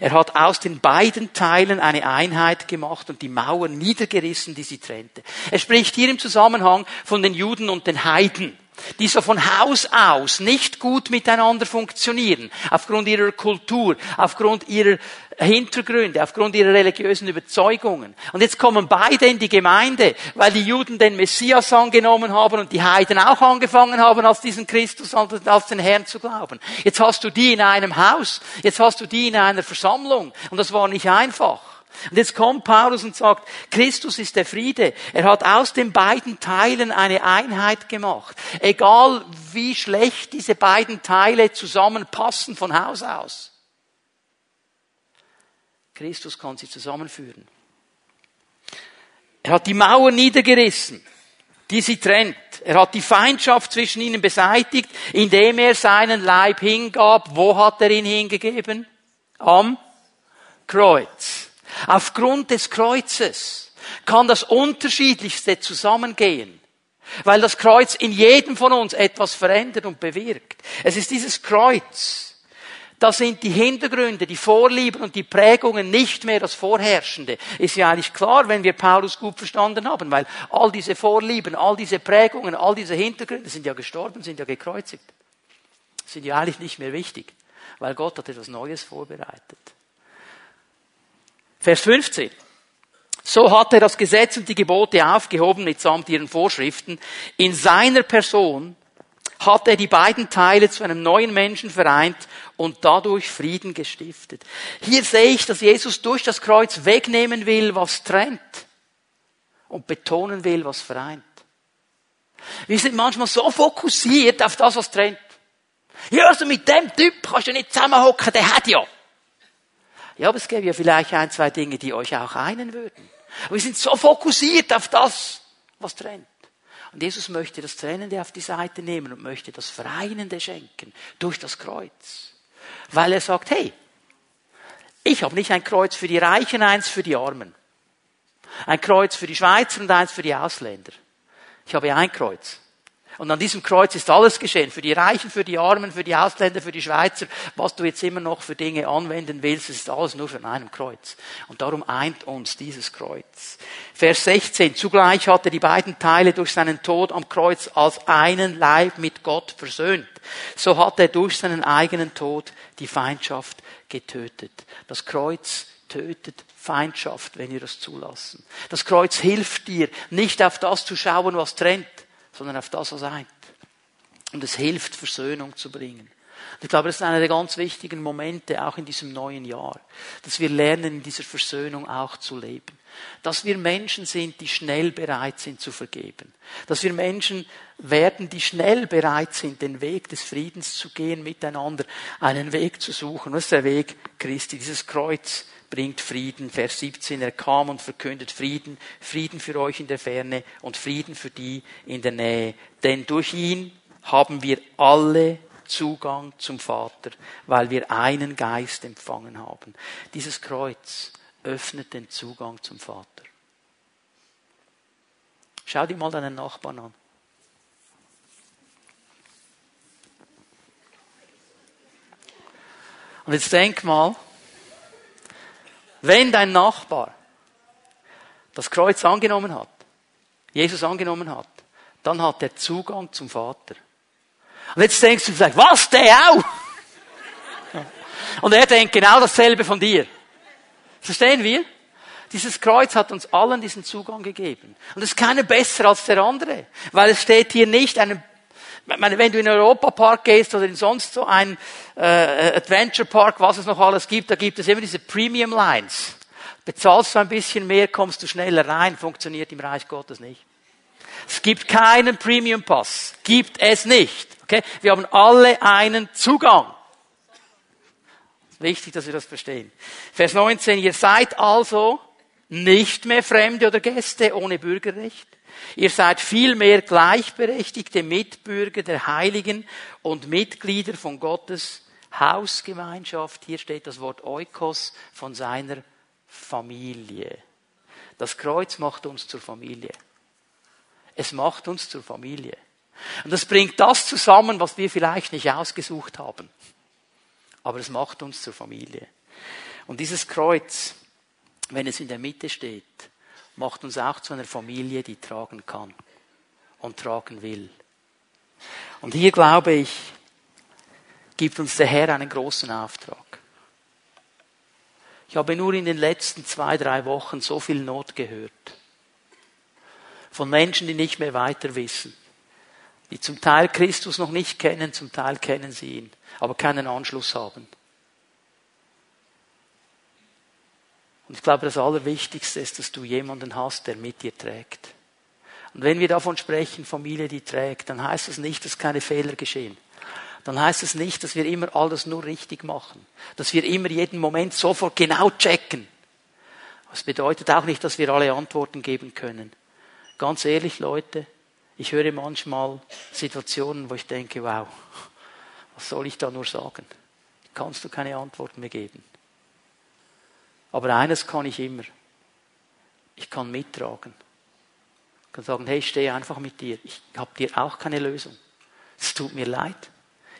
Er hat aus den beiden Teilen eine Einheit gemacht und die Mauern niedergerissen, die sie trennte. Er spricht hier im Zusammenhang von den Juden und den Heiden die so von Haus aus nicht gut miteinander funktionieren, aufgrund ihrer Kultur, aufgrund ihrer Hintergründe, aufgrund ihrer religiösen Überzeugungen. Und jetzt kommen beide in die Gemeinde, weil die Juden den Messias angenommen haben und die Heiden auch angefangen haben, als diesen Christus, als den Herrn zu glauben. Jetzt hast du die in einem Haus, jetzt hast du die in einer Versammlung und das war nicht einfach. Und jetzt kommt Paulus und sagt, Christus ist der Friede. Er hat aus den beiden Teilen eine Einheit gemacht. Egal wie schlecht diese beiden Teile zusammenpassen von Haus aus. Christus kann sie zusammenführen. Er hat die Mauer niedergerissen, die sie trennt. Er hat die Feindschaft zwischen ihnen beseitigt, indem er seinen Leib hingab. Wo hat er ihn hingegeben? Am Kreuz. Aufgrund des Kreuzes kann das Unterschiedlichste zusammengehen. Weil das Kreuz in jedem von uns etwas verändert und bewirkt. Es ist dieses Kreuz. Da sind die Hintergründe, die Vorlieben und die Prägungen nicht mehr das Vorherrschende. Ist ja eigentlich klar, wenn wir Paulus gut verstanden haben, weil all diese Vorlieben, all diese Prägungen, all diese Hintergründe sind ja gestorben, sind ja gekreuzigt. Sind ja eigentlich nicht mehr wichtig, weil Gott hat etwas Neues vorbereitet. Vers 15. So hat er das Gesetz und die Gebote aufgehoben mitsamt ihren Vorschriften. In seiner Person hat er die beiden Teile zu einem neuen Menschen vereint und dadurch Frieden gestiftet. Hier sehe ich, dass Jesus durch das Kreuz wegnehmen will, was trennt und betonen will, was vereint. Wir sind manchmal so fokussiert auf das, was trennt. Ja, also mit dem Typ kannst du nicht zusammenhocken, der hat ja. Ja, aber es gäbe ja vielleicht ein, zwei Dinge, die euch auch einen würden. Aber wir sind so fokussiert auf das, was trennt. Und Jesus möchte das Trennende auf die Seite nehmen und möchte das Vereinende schenken durch das Kreuz. Weil er sagt, hey, ich habe nicht ein Kreuz für die Reichen, eins für die Armen. Ein Kreuz für die Schweizer und eins für die Ausländer. Ich habe ein Kreuz. Und an diesem Kreuz ist alles geschehen. Für die Reichen, für die Armen, für die Ausländer, für die Schweizer. Was du jetzt immer noch für Dinge anwenden willst, ist alles nur von einem Kreuz. Und darum eint uns dieses Kreuz. Vers 16. Zugleich hat er die beiden Teile durch seinen Tod am Kreuz als einen Leib mit Gott versöhnt. So hat er durch seinen eigenen Tod die Feindschaft getötet. Das Kreuz tötet Feindschaft, wenn wir das zulassen. Das Kreuz hilft dir, nicht auf das zu schauen, was trennt, sondern auf das, was eint. Und es hilft, Versöhnung zu bringen. Ich glaube, das ist einer der ganz wichtigen Momente auch in diesem neuen Jahr, dass wir lernen, in dieser Versöhnung auch zu leben. Dass wir Menschen sind, die schnell bereit sind zu vergeben. Dass wir Menschen werden, die schnell bereit sind, den Weg des Friedens zu gehen, miteinander einen Weg zu suchen. Das ist der Weg Christi, dieses Kreuz bringt Frieden. Vers 17, er kam und verkündet Frieden, Frieden für euch in der Ferne und Frieden für die in der Nähe. Denn durch ihn haben wir alle Zugang zum Vater, weil wir einen Geist empfangen haben. Dieses Kreuz öffnet den Zugang zum Vater. Schau dir mal deinen Nachbarn an. Und jetzt denk mal, wenn dein Nachbar das Kreuz angenommen hat, Jesus angenommen hat, dann hat er Zugang zum Vater. Und jetzt denkst du vielleicht, was, der auch? Und er denkt genau dasselbe von dir. Verstehen wir? Dieses Kreuz hat uns allen diesen Zugang gegeben. Und es ist keiner besser als der andere. Weil es steht hier nicht einem meine, wenn du in den Europapark gehst oder in sonst so ein äh, Adventure Park, was es noch alles gibt, da gibt es immer diese Premium Lines. Bezahlst du ein bisschen mehr, kommst du schneller rein, funktioniert im Reich Gottes nicht. Es gibt keinen Premium Pass. Gibt es nicht. Okay? Wir haben alle einen Zugang. Wichtig, dass wir das verstehen. Vers 19. Ihr seid also nicht mehr Fremde oder Gäste ohne Bürgerrecht Ihr seid vielmehr gleichberechtigte Mitbürger der Heiligen und Mitglieder von Gottes Hausgemeinschaft. Hier steht das Wort Oikos von seiner Familie. Das Kreuz macht uns zur Familie. Es macht uns zur Familie. Und das bringt das zusammen, was wir vielleicht nicht ausgesucht haben. Aber es macht uns zur Familie. Und dieses Kreuz, wenn es in der Mitte steht, macht uns auch zu einer Familie, die tragen kann und tragen will. Und hier glaube ich, gibt uns der Herr einen großen Auftrag. Ich habe nur in den letzten zwei, drei Wochen so viel Not gehört. Von Menschen, die nicht mehr weiter wissen. Die zum Teil Christus noch nicht kennen, zum Teil kennen sie ihn, aber keinen Anschluss haben. Und ich glaube, das Allerwichtigste ist, dass du jemanden hast, der mit dir trägt. Und wenn wir davon sprechen, Familie, die trägt, dann heißt das nicht, dass keine Fehler geschehen. Dann heißt es nicht, dass wir immer alles nur richtig machen. Dass wir immer jeden Moment sofort genau checken. Das bedeutet auch nicht, dass wir alle Antworten geben können. Ganz ehrlich, Leute, ich höre manchmal Situationen, wo ich denke, wow, was soll ich da nur sagen? Kannst du keine Antworten mehr geben? Aber eines kann ich immer. Ich kann mittragen. Ich kann sagen, hey, ich stehe einfach mit dir. Ich habe dir auch keine Lösung. Es tut mir leid.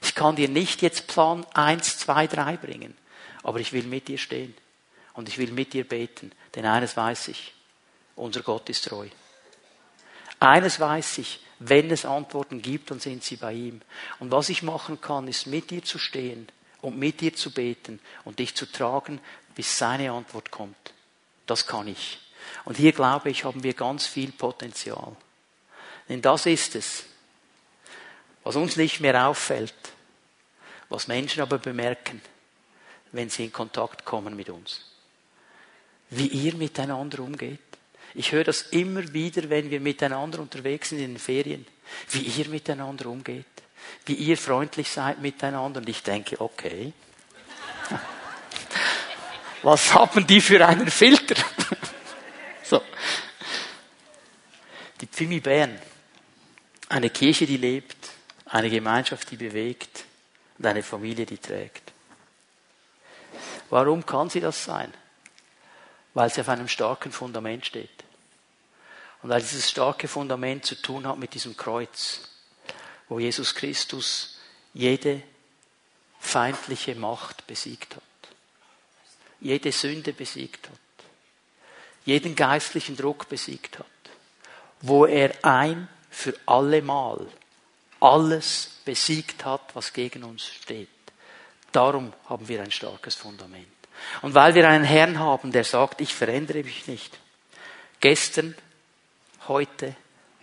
Ich kann dir nicht jetzt Plan 1, 2, 3 bringen. Aber ich will mit dir stehen. Und ich will mit dir beten. Denn eines weiß ich. Unser Gott ist treu. Eines weiß ich. Wenn es Antworten gibt, dann sind sie bei ihm. Und was ich machen kann, ist mit dir zu stehen und mit dir zu beten und dich zu tragen, bis seine Antwort kommt. Das kann ich. Und hier glaube ich, haben wir ganz viel Potenzial. Denn das ist es, was uns nicht mehr auffällt, was Menschen aber bemerken, wenn sie in Kontakt kommen mit uns. Wie ihr miteinander umgeht. Ich höre das immer wieder, wenn wir miteinander unterwegs sind in den Ferien, wie ihr miteinander umgeht, wie ihr freundlich seid miteinander. Und ich denke, okay, was haben die für einen Filter? so. Die Pfimi Bern, eine Kirche, die lebt, eine Gemeinschaft, die bewegt und eine Familie, die trägt. Warum kann sie das sein? Weil sie auf einem starken Fundament steht. Und weil dieses starke Fundament zu tun hat mit diesem Kreuz, wo Jesus Christus jede feindliche Macht besiegt hat, jede Sünde besiegt hat, jeden geistlichen Druck besiegt hat, wo er ein für allemal alles besiegt hat, was gegen uns steht. Darum haben wir ein starkes Fundament. Und weil wir einen Herrn haben, der sagt, ich verändere mich nicht. Gestern, heute,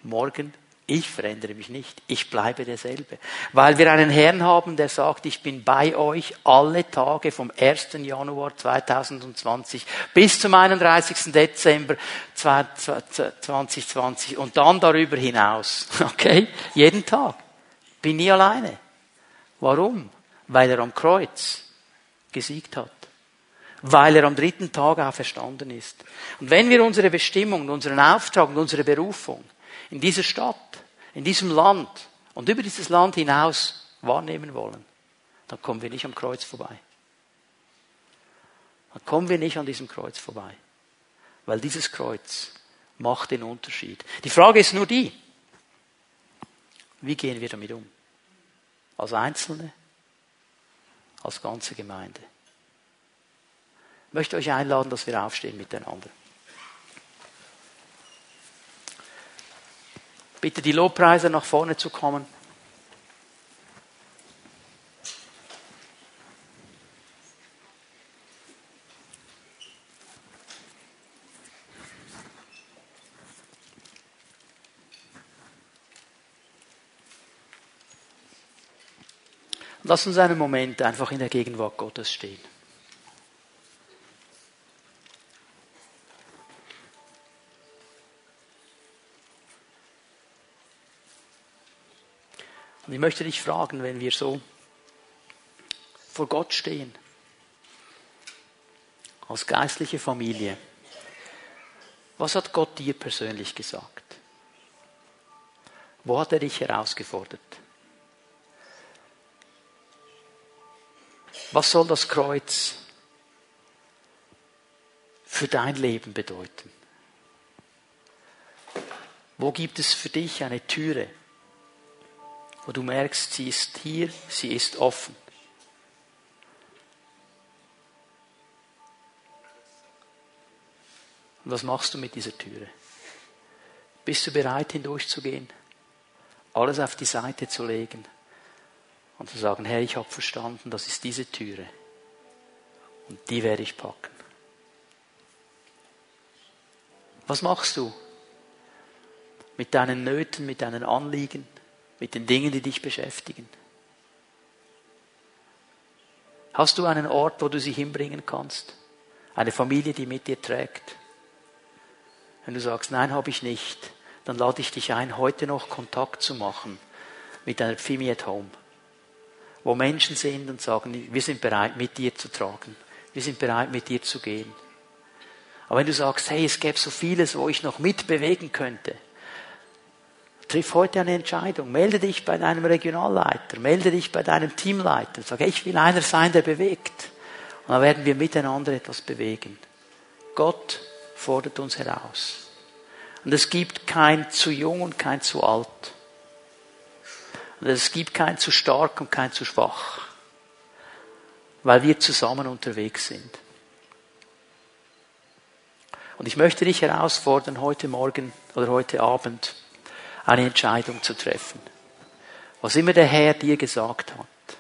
morgen ich verändere mich nicht. Ich bleibe derselbe. Weil wir einen Herrn haben, der sagt, ich bin bei euch alle Tage vom 1. Januar 2020 bis zum 31. Dezember 2020 und dann darüber hinaus. Okay? Jeden Tag. Bin nie alleine. Warum? Weil er am Kreuz gesiegt hat. Weil er am dritten Tag auferstanden ist. Und wenn wir unsere Bestimmung, unseren Auftrag und unsere Berufung in dieser Stadt, in diesem Land und über dieses Land hinaus wahrnehmen wollen, dann kommen wir nicht am Kreuz vorbei. Dann kommen wir nicht an diesem Kreuz vorbei. Weil dieses Kreuz macht den Unterschied. Die Frage ist nur die, wie gehen wir damit um? Als Einzelne, als ganze Gemeinde. Ich möchte euch einladen, dass wir aufstehen miteinander. Bitte die Lobpreise nach vorne zu kommen. Lass uns einen Moment einfach in der Gegenwart Gottes stehen. Und ich möchte dich fragen, wenn wir so vor Gott stehen, als geistliche Familie, was hat Gott dir persönlich gesagt? Wo hat er dich herausgefordert? Was soll das Kreuz für dein Leben bedeuten? Wo gibt es für dich eine Türe, wo du merkst, sie ist hier, sie ist offen. Und was machst du mit dieser Türe? Bist du bereit, hindurchzugehen? Alles auf die Seite zu legen und zu sagen, Herr, ich habe verstanden, das ist diese Türe. Und die werde ich packen. Was machst du mit deinen Nöten, mit deinen Anliegen? Mit den Dingen, die dich beschäftigen? Hast du einen Ort, wo du sie hinbringen kannst? Eine Familie, die mit dir trägt? Wenn du sagst, nein, habe ich nicht, dann lade ich dich ein, heute noch Kontakt zu machen mit einer Pfimi at Home, wo Menschen sind und sagen, wir sind bereit, mit dir zu tragen. Wir sind bereit, mit dir zu gehen. Aber wenn du sagst, hey, es gäbe so vieles, wo ich noch mitbewegen könnte, Triff heute eine Entscheidung. Melde dich bei deinem Regionalleiter, melde dich bei deinem Teamleiter. Sag, ich will einer sein, der bewegt. Und dann werden wir miteinander etwas bewegen. Gott fordert uns heraus. Und es gibt kein zu jung und kein zu alt. Und es gibt kein zu stark und kein zu schwach. Weil wir zusammen unterwegs sind. Und ich möchte dich herausfordern, heute Morgen oder heute Abend, eine Entscheidung zu treffen. Was immer der Herr dir gesagt hat,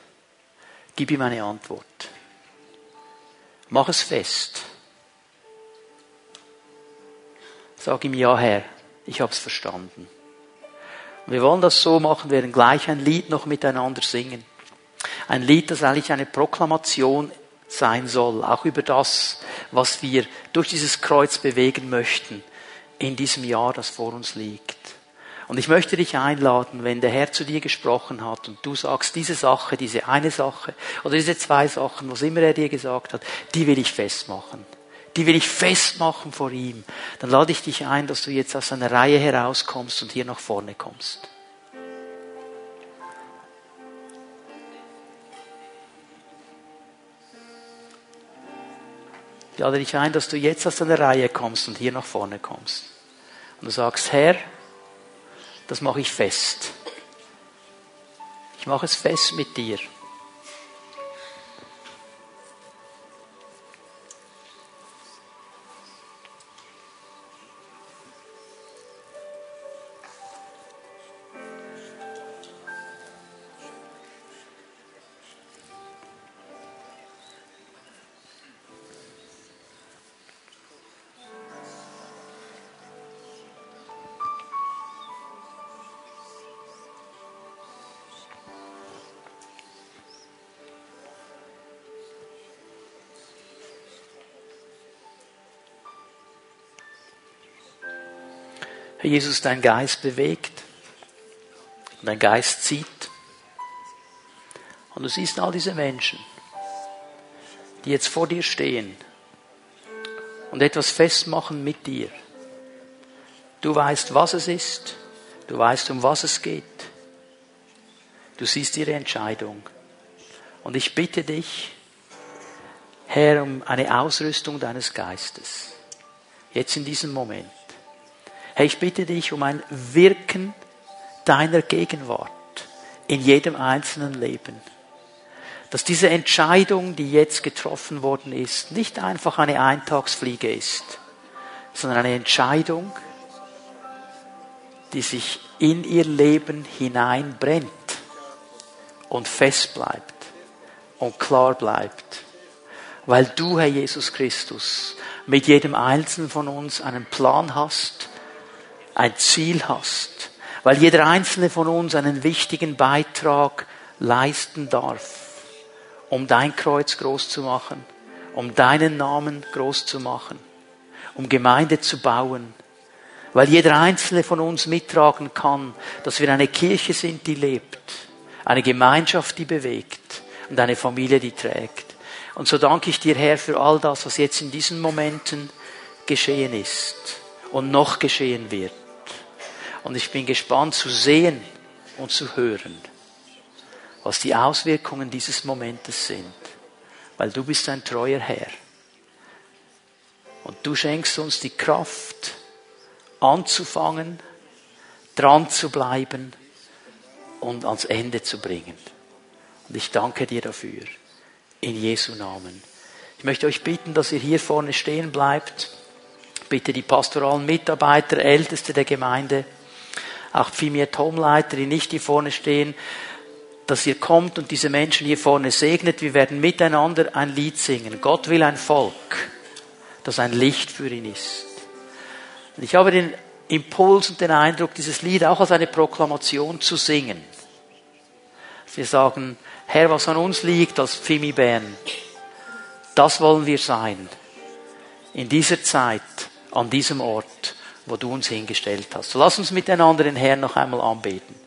gib ihm eine Antwort. Mach es fest. Sag ihm, ja Herr, ich habe es verstanden. Und wir wollen das so machen, wir werden gleich ein Lied noch miteinander singen. Ein Lied, das eigentlich eine Proklamation sein soll, auch über das, was wir durch dieses Kreuz bewegen möchten in diesem Jahr, das vor uns liegt. Und ich möchte dich einladen, wenn der Herr zu dir gesprochen hat und du sagst, diese Sache, diese eine Sache oder diese zwei Sachen, was immer er dir gesagt hat, die will ich festmachen. Die will ich festmachen vor ihm. Dann lade ich dich ein, dass du jetzt aus einer Reihe herauskommst und hier nach vorne kommst. Ich lade dich ein, dass du jetzt aus einer Reihe kommst und hier nach vorne kommst. Und du sagst, Herr, das mache ich fest. Ich mache es fest mit dir. Herr Jesus, dein Geist bewegt, dein Geist zieht. Und du siehst all diese Menschen, die jetzt vor dir stehen und etwas festmachen mit dir. Du weißt, was es ist, du weißt, um was es geht. Du siehst ihre Entscheidung. Und ich bitte dich, Herr, um eine Ausrüstung deines Geistes. Jetzt in diesem Moment. Herr, ich bitte dich um ein Wirken deiner Gegenwart in jedem einzelnen Leben. Dass diese Entscheidung, die jetzt getroffen worden ist, nicht einfach eine Eintagsfliege ist, sondern eine Entscheidung, die sich in ihr Leben hineinbrennt und fest bleibt und klar bleibt. Weil du, Herr Jesus Christus, mit jedem Einzelnen von uns einen Plan hast, ein Ziel hast, weil jeder einzelne von uns einen wichtigen Beitrag leisten darf, um dein Kreuz groß zu machen, um deinen Namen groß zu machen, um Gemeinde zu bauen, weil jeder einzelne von uns mittragen kann, dass wir eine Kirche sind, die lebt, eine Gemeinschaft, die bewegt und eine Familie, die trägt. Und so danke ich dir, Herr, für all das, was jetzt in diesen Momenten geschehen ist und noch geschehen wird. Und ich bin gespannt zu sehen und zu hören, was die Auswirkungen dieses Momentes sind. Weil du bist ein treuer Herr. Und du schenkst uns die Kraft, anzufangen, dran zu bleiben und ans Ende zu bringen. Und ich danke dir dafür. In Jesu Namen. Ich möchte euch bitten, dass ihr hier vorne stehen bleibt. Bitte die pastoralen Mitarbeiter, Älteste der Gemeinde, auch Pfimier Tomleiter, die nicht hier vorne stehen, dass ihr kommt und diese Menschen hier vorne segnet. Wir werden miteinander ein Lied singen. Gott will ein Volk, das ein Licht für ihn ist. Und ich habe den Impuls und den Eindruck, dieses Lied auch als eine Proklamation zu singen. Wir sagen, Herr, was an uns liegt als Pfimi Bern, das wollen wir sein. In dieser Zeit, an diesem Ort wo du uns hingestellt hast. So lass uns miteinander den Herrn noch einmal anbeten.